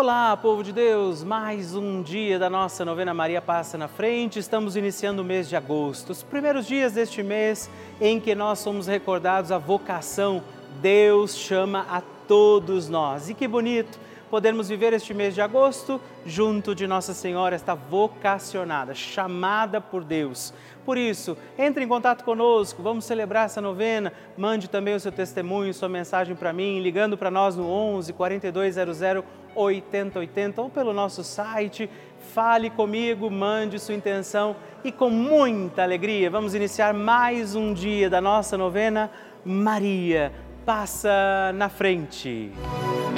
Olá, povo de Deus! Mais um dia da nossa novena Maria Passa na Frente. Estamos iniciando o mês de agosto, os primeiros dias deste mês em que nós somos recordados a vocação. Deus chama a todos nós. E que bonito podermos viver este mês de agosto junto de Nossa Senhora, esta vocacionada, chamada por Deus. Por isso, entre em contato conosco, vamos celebrar essa novena. Mande também o seu testemunho, sua mensagem para mim, ligando para nós no 11 4200 8080 ou pelo nosso site. Fale comigo, mande sua intenção e com muita alegria vamos iniciar mais um dia da nossa novena. Maria passa na frente. O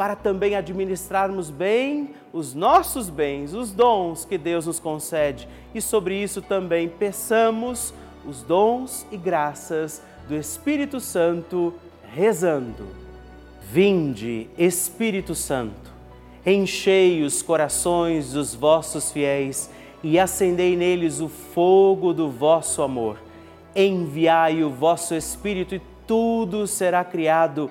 para também administrarmos bem os nossos bens, os dons que Deus nos concede. E sobre isso também peçamos os dons e graças do Espírito Santo, rezando. Vinde, Espírito Santo, enchei os corações dos vossos fiéis e acendei neles o fogo do vosso amor. Enviai o vosso Espírito e tudo será criado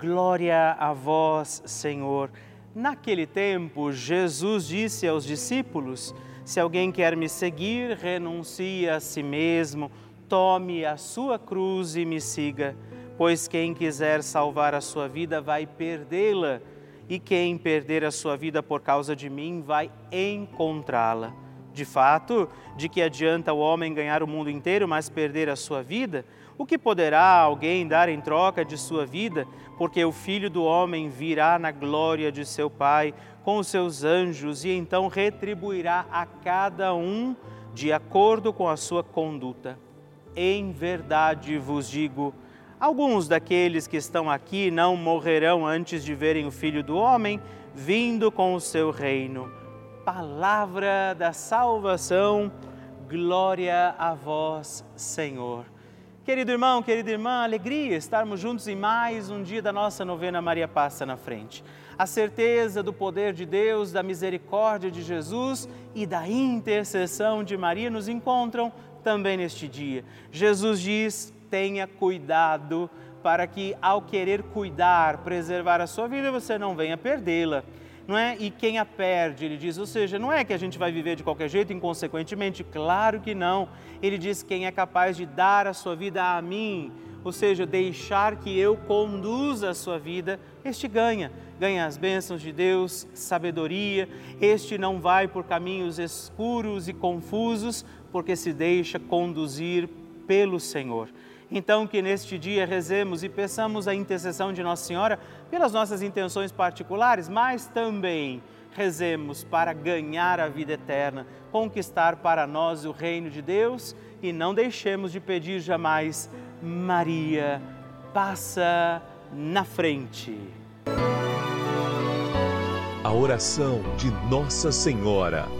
Glória a vós, Senhor. Naquele tempo, Jesus disse aos discípulos: Se alguém quer me seguir, renuncie a si mesmo, tome a sua cruz e me siga. Pois quem quiser salvar a sua vida vai perdê-la e quem perder a sua vida por causa de mim vai encontrá-la. De fato, de que adianta o homem ganhar o mundo inteiro, mas perder a sua vida? O que poderá alguém dar em troca de sua vida? Porque o filho do homem virá na glória de seu Pai com os seus anjos e então retribuirá a cada um de acordo com a sua conduta. Em verdade vos digo, Alguns daqueles que estão aqui não morrerão antes de verem o Filho do Homem vindo com o seu reino. Palavra da salvação, glória a vós, Senhor. Querido irmão, querida irmã, alegria estarmos juntos em mais um dia da nossa novena Maria Passa na Frente. A certeza do poder de Deus, da misericórdia de Jesus e da intercessão de Maria nos encontram também neste dia. Jesus diz: tenha cuidado para que, ao querer cuidar, preservar a sua vida, você não venha perdê-la. Não é? E quem a perde, ele diz, ou seja, não é que a gente vai viver de qualquer jeito, inconsequentemente, claro que não. Ele diz: quem é capaz de dar a sua vida a mim, ou seja, deixar que eu conduza a sua vida, este ganha. Ganha as bênçãos de Deus, sabedoria, este não vai por caminhos escuros e confusos, porque se deixa conduzir pelo Senhor. Então, que neste dia rezemos e peçamos a intercessão de Nossa Senhora pelas nossas intenções particulares, mas também rezemos para ganhar a vida eterna, conquistar para nós o reino de Deus e não deixemos de pedir jamais, Maria, passa na frente. A oração de Nossa Senhora.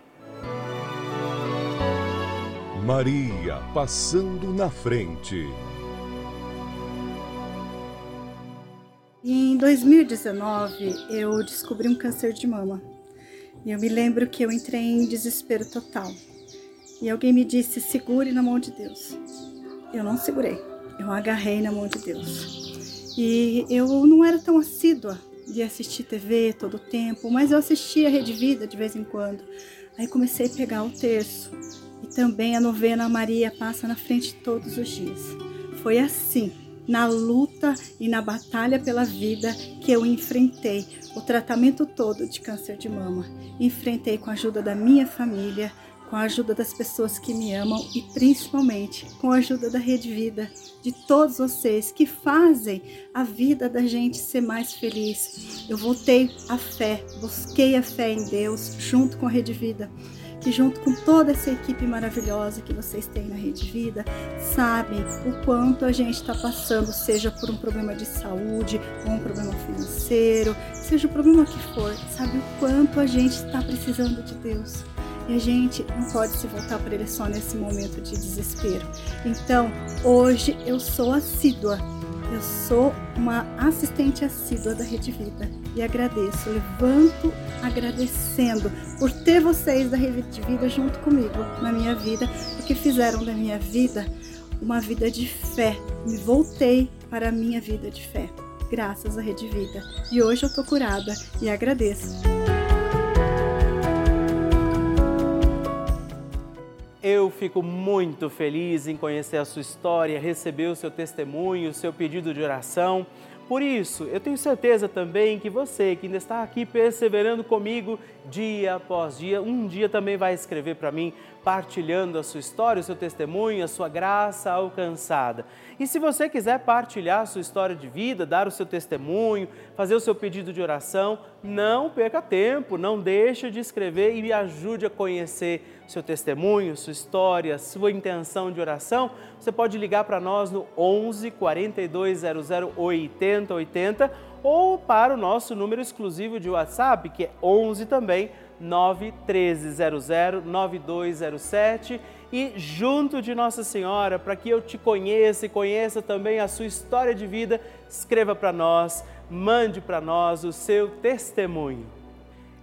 Maria passando na frente. Em 2019, eu descobri um câncer de mama. E eu me lembro que eu entrei em desespero total. E alguém me disse: segure na mão de Deus. Eu não segurei, eu agarrei na mão de Deus. E eu não era tão assídua de assistir TV todo o tempo, mas eu assistia Rede Vida de vez em quando. Aí comecei a pegar o terço também a novena Maria passa na frente todos os dias. Foi assim, na luta e na batalha pela vida, que eu enfrentei o tratamento todo de câncer de mama. Enfrentei com a ajuda da minha família, com a ajuda das pessoas que me amam e principalmente com a ajuda da Rede Vida, de todos vocês que fazem a vida da gente ser mais feliz. Eu voltei à fé, busquei a fé em Deus junto com a Rede Vida que junto com toda essa equipe maravilhosa que vocês têm na Rede Vida, sabem o quanto a gente está passando, seja por um problema de saúde ou um problema financeiro, seja o problema que for, sabe o quanto a gente está precisando de Deus. E a gente não pode se voltar para Ele só nesse momento de desespero. Então, hoje eu sou assídua eu sou uma assistente assídua da Rede Vida e agradeço, levanto agradecendo por ter vocês da Rede Vida junto comigo na minha vida, porque fizeram da minha vida uma vida de fé. Me voltei para a minha vida de fé, graças à Rede Vida. E hoje eu estou curada e agradeço. Eu fico muito feliz em conhecer a sua história, receber o seu testemunho, o seu pedido de oração. Por isso, eu tenho certeza também que você que ainda está aqui perseverando comigo dia após dia, um dia também vai escrever para mim, partilhando a sua história, o seu testemunho, a sua graça alcançada. E se você quiser partilhar a sua história de vida, dar o seu testemunho, fazer o seu pedido de oração, não perca tempo, não deixe de escrever e me ajude a conhecer seu testemunho, sua história, sua intenção de oração. Você pode ligar para nós no 11 4200 8080 ou para o nosso número exclusivo de WhatsApp, que é 11 também 91300 9207 e junto de Nossa Senhora, para que eu te conheça e conheça também a sua história de vida, escreva para nós, mande para nós o seu testemunho.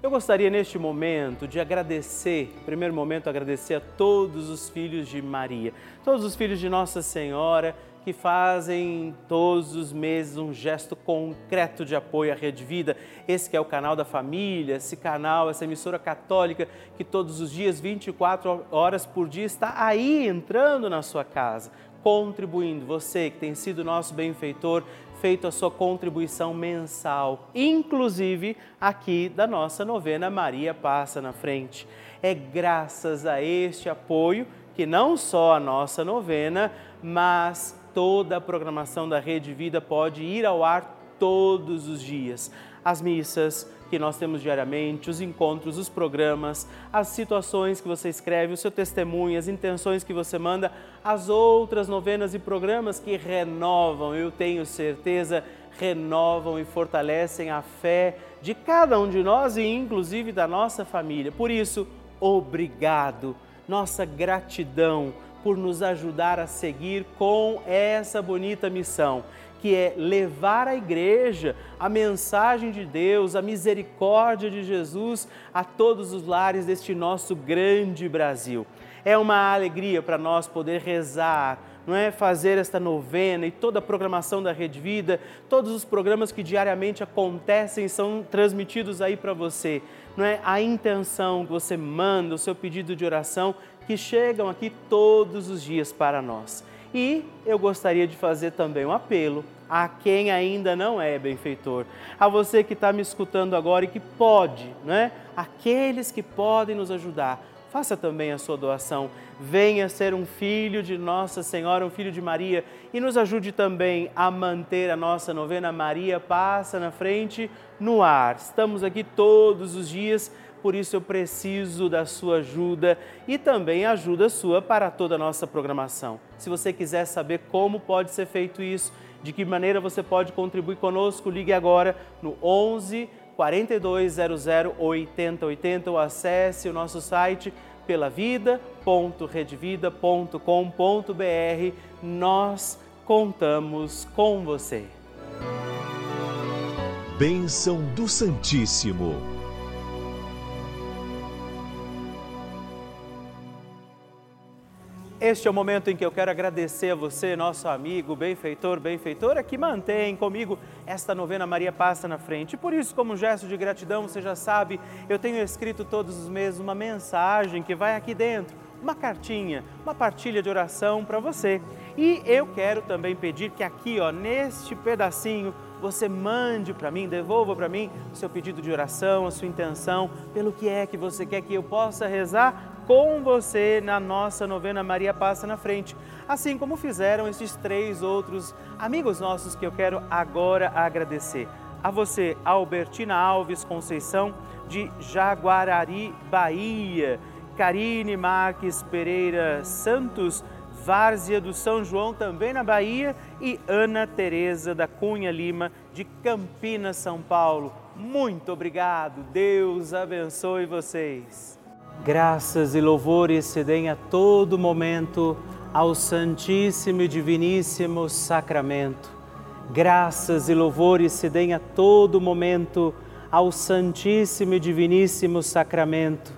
Eu gostaria neste momento de agradecer, primeiro momento agradecer a todos os filhos de Maria, todos os filhos de Nossa Senhora que fazem todos os meses um gesto concreto de apoio à Rede Vida. Esse que é o canal da família, esse canal, essa emissora católica que todos os dias, 24 horas por dia, está aí entrando na sua casa, contribuindo. Você que tem sido nosso benfeitor, feito a sua contribuição mensal, inclusive aqui da nossa novena Maria Passa na Frente. É graças a este apoio que não só a nossa novena, mas toda a programação da Rede Vida pode ir ao ar todos os dias. As missas que nós temos diariamente, os encontros, os programas, as situações que você escreve, o seu testemunho, as intenções que você manda, as outras novenas e programas que renovam, eu tenho certeza, renovam e fortalecem a fé de cada um de nós e inclusive da nossa família. Por isso, obrigado, nossa gratidão por nos ajudar a seguir com essa bonita missão, que é levar a igreja a mensagem de Deus, a misericórdia de Jesus a todos os lares deste nosso grande Brasil. É uma alegria para nós poder rezar, não é fazer esta novena e toda a programação da Rede Vida, todos os programas que diariamente acontecem são transmitidos aí para você. Não é a intenção que você manda, o seu pedido de oração que chegam aqui todos os dias para nós. E eu gostaria de fazer também um apelo a quem ainda não é benfeitor, a você que está me escutando agora e que pode, né? Aqueles que podem nos ajudar, faça também a sua doação. Venha ser um filho de Nossa Senhora, um filho de Maria e nos ajude também a manter a nossa novena Maria Passa na Frente no ar. Estamos aqui todos os dias por isso eu preciso da sua ajuda e também ajuda sua para toda a nossa programação. Se você quiser saber como pode ser feito isso, de que maneira você pode contribuir conosco, ligue agora no 11 4200 8080 ou acesse o nosso site pelavida.redvida.com.br. Nós contamos com você. Bênção do Santíssimo. Este é o momento em que eu quero agradecer a você, nosso amigo, benfeitor, benfeitora, que mantém comigo esta novena Maria Passa na Frente. Por isso, como gesto de gratidão, você já sabe, eu tenho escrito todos os meses uma mensagem que vai aqui dentro, uma cartinha, uma partilha de oração para você. E eu quero também pedir que aqui, ó, neste pedacinho, você mande para mim, devolva para mim o seu pedido de oração, a sua intenção, pelo que é que você quer que eu possa rezar com você na nossa novena Maria Passa na Frente, assim como fizeram esses três outros amigos nossos que eu quero agora agradecer. A você, Albertina Alves Conceição, de Jaguarari, Bahia Karine Marques Pereira Santos, Várzea do São João, também na Bahia, e Ana Tereza da Cunha Lima, de Campinas, São Paulo. Muito obrigado, Deus abençoe vocês. Graças e louvores se deem a todo momento ao Santíssimo e Diviníssimo Sacramento. Graças e louvores se deem a todo momento ao Santíssimo e Diviníssimo Sacramento.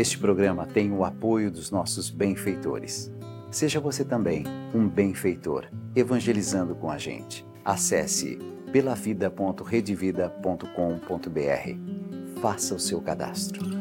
Este programa tem o apoio dos nossos benfeitores. Seja você também um benfeitor, evangelizando com a gente. Acesse pelavida.redvida.com.br. Faça o seu cadastro.